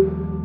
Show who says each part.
Speaker 1: you